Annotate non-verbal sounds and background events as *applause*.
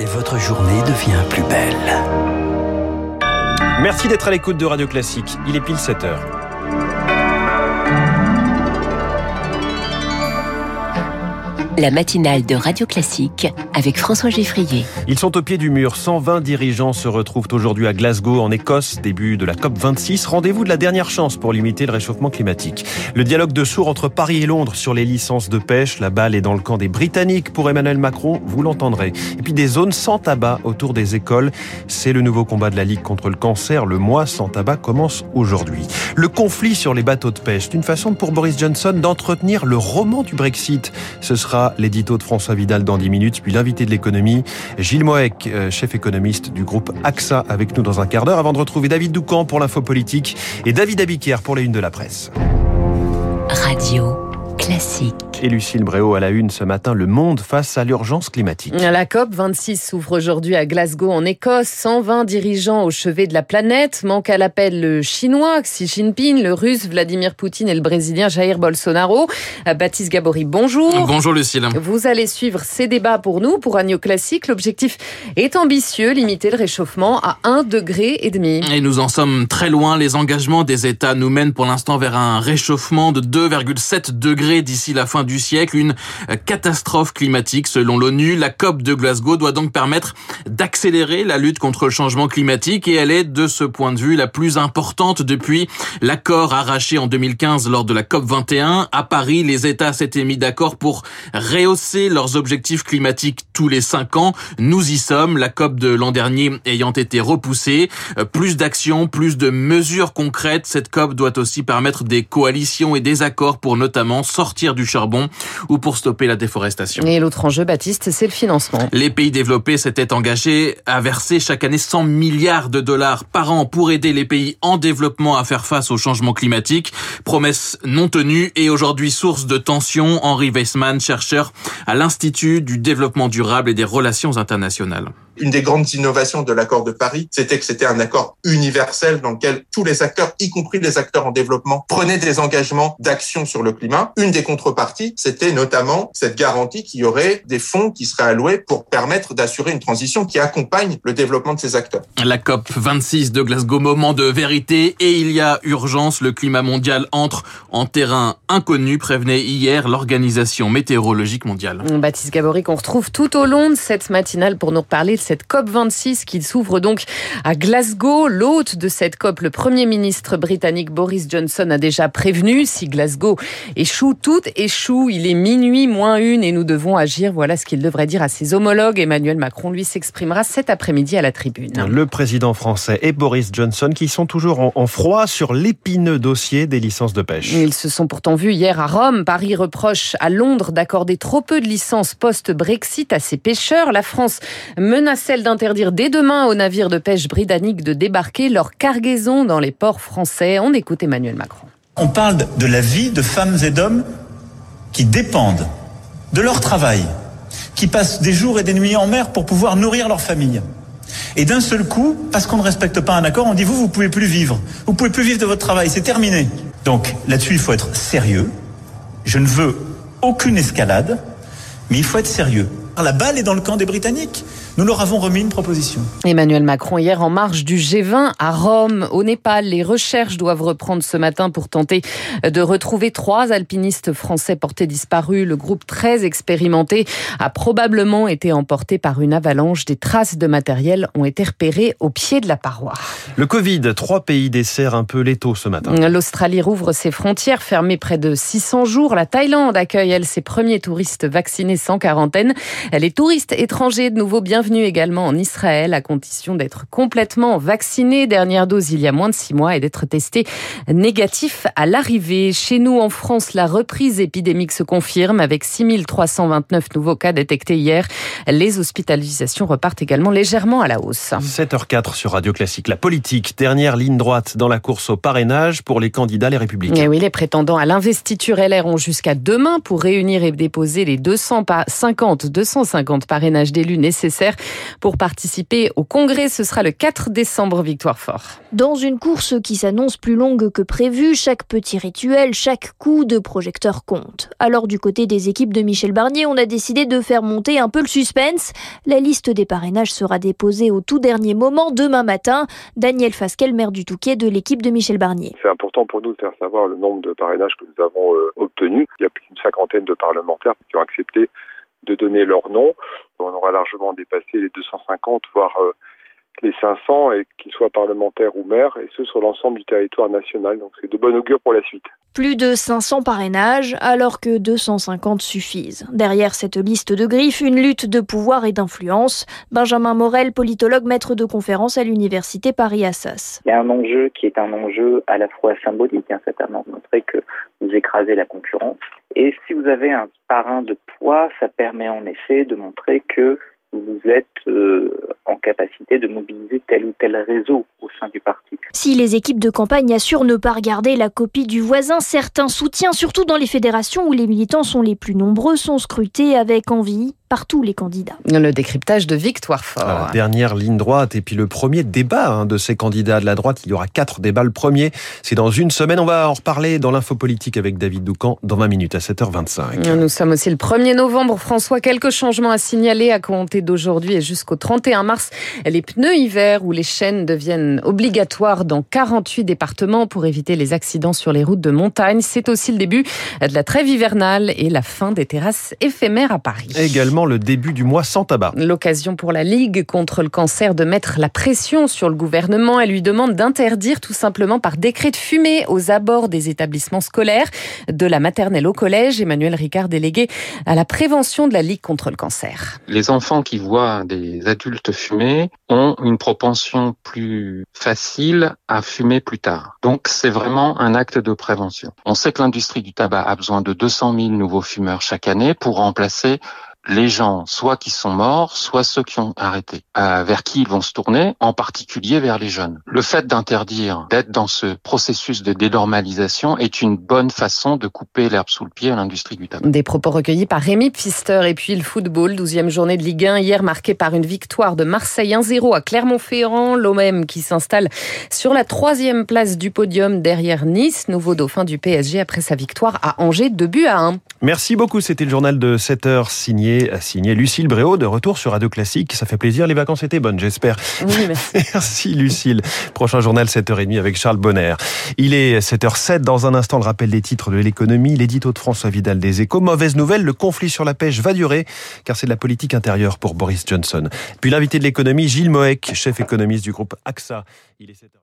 et votre journée devient plus belle. Merci d'être à l'écoute de Radio Classique. Il est pile 7 heures. La matinale de Radio Classique avec François Geffrier. Ils sont au pied du mur. 120 dirigeants se retrouvent aujourd'hui à Glasgow, en Écosse, début de la COP26. Rendez-vous de la dernière chance pour limiter le réchauffement climatique. Le dialogue de sourds entre Paris et Londres sur les licences de pêche. La balle est dans le camp des Britanniques pour Emmanuel Macron, vous l'entendrez. Et puis des zones sans tabac autour des écoles. C'est le nouveau combat de la Ligue contre le cancer. Le mois sans tabac commence aujourd'hui. Le conflit sur les bateaux de pêche, c'est une façon pour Boris Johnson d'entretenir le roman du Brexit. Ce sera l'édito de François Vidal dans 10 minutes, puis l'invité de l'économie, Gilles Moek, euh, chef économiste du groupe AXA, avec nous dans un quart d'heure, avant de retrouver David Doucan pour l'info politique et David Abiquière pour les unes de la presse. Radio classique. Et Lucille Bréau à la une ce matin, le monde face à l'urgence climatique. La COP 26 s'ouvre aujourd'hui à Glasgow en Écosse. 120 dirigeants au chevet de la planète. Manque à l'appel le chinois Xi Jinping, le russe Vladimir Poutine et le brésilien Jair Bolsonaro. Euh, Baptiste Gabory, bonjour. Bonjour Lucille. Vous allez suivre ces débats pour nous, pour Agneau Classique. L'objectif est ambitieux, limiter le réchauffement à 1 degré et demi. Et nous en sommes très loin. Les engagements des États nous mènent pour l'instant vers un réchauffement de 2,7 degrés d'ici la fin du siècle, une catastrophe climatique selon l'ONU. La COP de Glasgow doit donc permettre d'accélérer la lutte contre le changement climatique et elle est de ce point de vue la plus importante depuis l'accord arraché en 2015 lors de la COP 21. À Paris, les États s'étaient mis d'accord pour rehausser leurs objectifs climatiques tous les cinq ans. Nous y sommes, la COP de l'an dernier ayant été repoussée. Plus d'actions, plus de mesures concrètes. Cette COP doit aussi permettre des coalitions et des accords pour notamment sortir du charbon ou pour stopper la déforestation. Et l'autre enjeu, Baptiste, c'est le financement. Les pays développés s'étaient engagés à verser chaque année 100 milliards de dollars par an pour aider les pays en développement à faire face au changement climatique. Promesse non tenue et aujourd'hui source de tension. Henri Weissmann, chercheur à l'Institut du développement durable et des relations internationales une des grandes innovations de l'accord de Paris, c'était que c'était un accord universel dans lequel tous les acteurs, y compris les acteurs en développement, prenaient des engagements d'action sur le climat. Une des contreparties, c'était notamment cette garantie qu'il y aurait des fonds qui seraient alloués pour permettre d'assurer une transition qui accompagne le développement de ces acteurs. La COP 26 de Glasgow, moment de vérité et il y a urgence. Le climat mondial entre en terrain inconnu, prévenait hier l'Organisation météorologique mondiale. Baptiste Gabory, qu'on retrouve tout au long de cette matinale pour nous reparler cette COP26 qui s'ouvre donc à Glasgow. L'hôte de cette COP, le Premier ministre britannique Boris Johnson, a déjà prévenu si Glasgow échoue, tout échoue. Il est minuit moins une et nous devons agir. Voilà ce qu'il devrait dire à ses homologues. Emmanuel Macron, lui, s'exprimera cet après-midi à la tribune. Le président français et Boris Johnson qui sont toujours en froid sur l'épineux dossier des licences de pêche. Ils se sont pourtant vus hier à Rome. Paris reproche à Londres d'accorder trop peu de licences post-Brexit à ses pêcheurs. La France menace celle d'interdire dès demain aux navires de pêche britanniques de débarquer leur cargaison dans les ports français. On écoute Emmanuel Macron. On parle de la vie de femmes et d'hommes qui dépendent de leur travail, qui passent des jours et des nuits en mer pour pouvoir nourrir leur famille. Et d'un seul coup, parce qu'on ne respecte pas un accord, on dit vous, vous pouvez plus vivre. Vous pouvez plus vivre de votre travail, c'est terminé. Donc là-dessus, il faut être sérieux. Je ne veux aucune escalade, mais il faut être sérieux. La balle est dans le camp des Britanniques. Nous leur avons remis une proposition. Emmanuel Macron, hier en marge du G20 à Rome, au Népal, les recherches doivent reprendre ce matin pour tenter de retrouver trois alpinistes français portés disparus. Le groupe très expérimenté a probablement été emporté par une avalanche. Des traces de matériel ont été repérées au pied de la paroi. Le Covid, trois pays desserrent un peu l'étau ce matin. L'Australie rouvre ses frontières, fermées près de 600 jours. La Thaïlande accueille, elle, ses premiers touristes vaccinés sans quarantaine. Les touristes étrangers de nouveau bienvenus bienvenue également en Israël à condition d'être complètement vacciné. Dernière dose il y a moins de six mois et d'être testé négatif à l'arrivée. Chez nous en France, la reprise épidémique se confirme avec 6329 nouveaux cas détectés hier. Les hospitalisations repartent également légèrement à la hausse. 7h04 sur Radio Classique. La politique, dernière ligne droite dans la course au parrainage pour les candidats les républicains. Et eh oui, les prétendants à l'investiture LR ont jusqu'à demain pour réunir et déposer les 250, 250 parrainages d'élus nécessaires Pour participer au congrès, ce sera le 4 décembre, Victoire Fort. Dans une course qui s'annonce plus longue que prévu, chaque petit rituel, chaque coup de projecteur compte. Alors du côté des équipes de Michel Barnier, on a décidé de faire monter un peu le suspense. La liste des parrainages sera déposée au tout dernier moment demain matin. Daniel Fasquel, maire du Touquet de l'équipe de Michel Barnier. C'est important pour nous de faire savoir le nombre de parrainages que nous avons euh, obtenus. Il y a plus d'une cinquantaine de parlementaires qui ont accepté de donner leur nom. On aura largement dépassé les 250, voire euh, les 500, et qu'ils soient parlementaires ou maires, et ce sur l'ensemble du territoire national. Donc c'est de bon augure pour la suite. Plus de 500 parrainages, alors que 250 suffisent. Derrière cette liste de griffes, une lutte de pouvoir et d'influence. Benjamin Morel, politologue, maître de conférence à l'université Paris-Assas. Il y a un enjeu qui est un enjeu à la fois symbolique, hein, certainement, montrer que vous écrasez la concurrence. Et si vous avez un parrain de poids, ça permet en effet de montrer que vous êtes euh, en capacité de mobiliser tel ou tel réseau au sein du parti. Si les équipes de campagne assurent ne pas regarder la copie du voisin, certains soutiens, surtout dans les fédérations où les militants sont les plus nombreux, sont scrutés avec envie par tous les candidats. Le décryptage de Victoire Fort. La dernière ligne droite et puis le premier débat hein, de ces candidats de la droite. Il y aura quatre débats. Le premier, c'est dans une semaine. On va en reparler dans l'info politique avec David Doucan dans 20 minutes à 7h25. Nous sommes aussi le 1er novembre. François, quelques changements à signaler à compter d'aujourd'hui et jusqu'au 31 mars. Les pneus hiver ou les chaînes deviennent obligatoires dans 48 départements pour éviter les accidents sur les routes de montagne. C'est aussi le début de la trêve hivernale et la fin des terrasses éphémères à Paris. Également le début du mois sans tabac. L'occasion pour la Ligue contre le cancer de mettre la pression sur le gouvernement. Elle lui demande d'interdire tout simplement par décret de fumer aux abords des établissements scolaires, de la maternelle au collège. Emmanuel Ricard, délégué à la prévention de la Ligue contre le cancer. Les enfants qui voient des adultes fumer ont une propension plus facile à fumer plus tard. Donc c'est vraiment un acte de prévention. On sait que l'industrie du tabac a besoin de 200 000 nouveaux fumeurs chaque année pour remplacer les gens, soit qui sont morts, soit ceux qui ont arrêté, euh, vers qui ils vont se tourner, en particulier vers les jeunes. Le fait d'interdire, d'être dans ce processus de dénormalisation est une bonne façon de couper l'herbe sous le pied à l'industrie du tabac. Des propos recueillis par Rémi Pfister et puis le football, 12e journée de Ligue 1, hier marquée par une victoire de Marseille 1-0 à Clermont-Ferrand, l'OM qui s'installe sur la troisième place du podium derrière Nice, nouveau dauphin du PSG après sa victoire à Angers, 2 buts à 1. Merci beaucoup, c'était le journal de 7 heures signé, signé Lucille Bréau de retour sur Radio Classique. Ça fait plaisir, les vacances étaient bonnes, j'espère. Oui, merci. *laughs* merci Lucille. Prochain journal 7h30 avec Charles Bonner. Il est 7h07, dans un instant le rappel des titres de l'économie, l'édito de François Vidal des Échos. Mauvaise nouvelle, le conflit sur la pêche va durer, car c'est de la politique intérieure pour Boris Johnson. Puis l'invité de l'économie, Gilles Moek, chef économiste du groupe AXA. Il est 7h...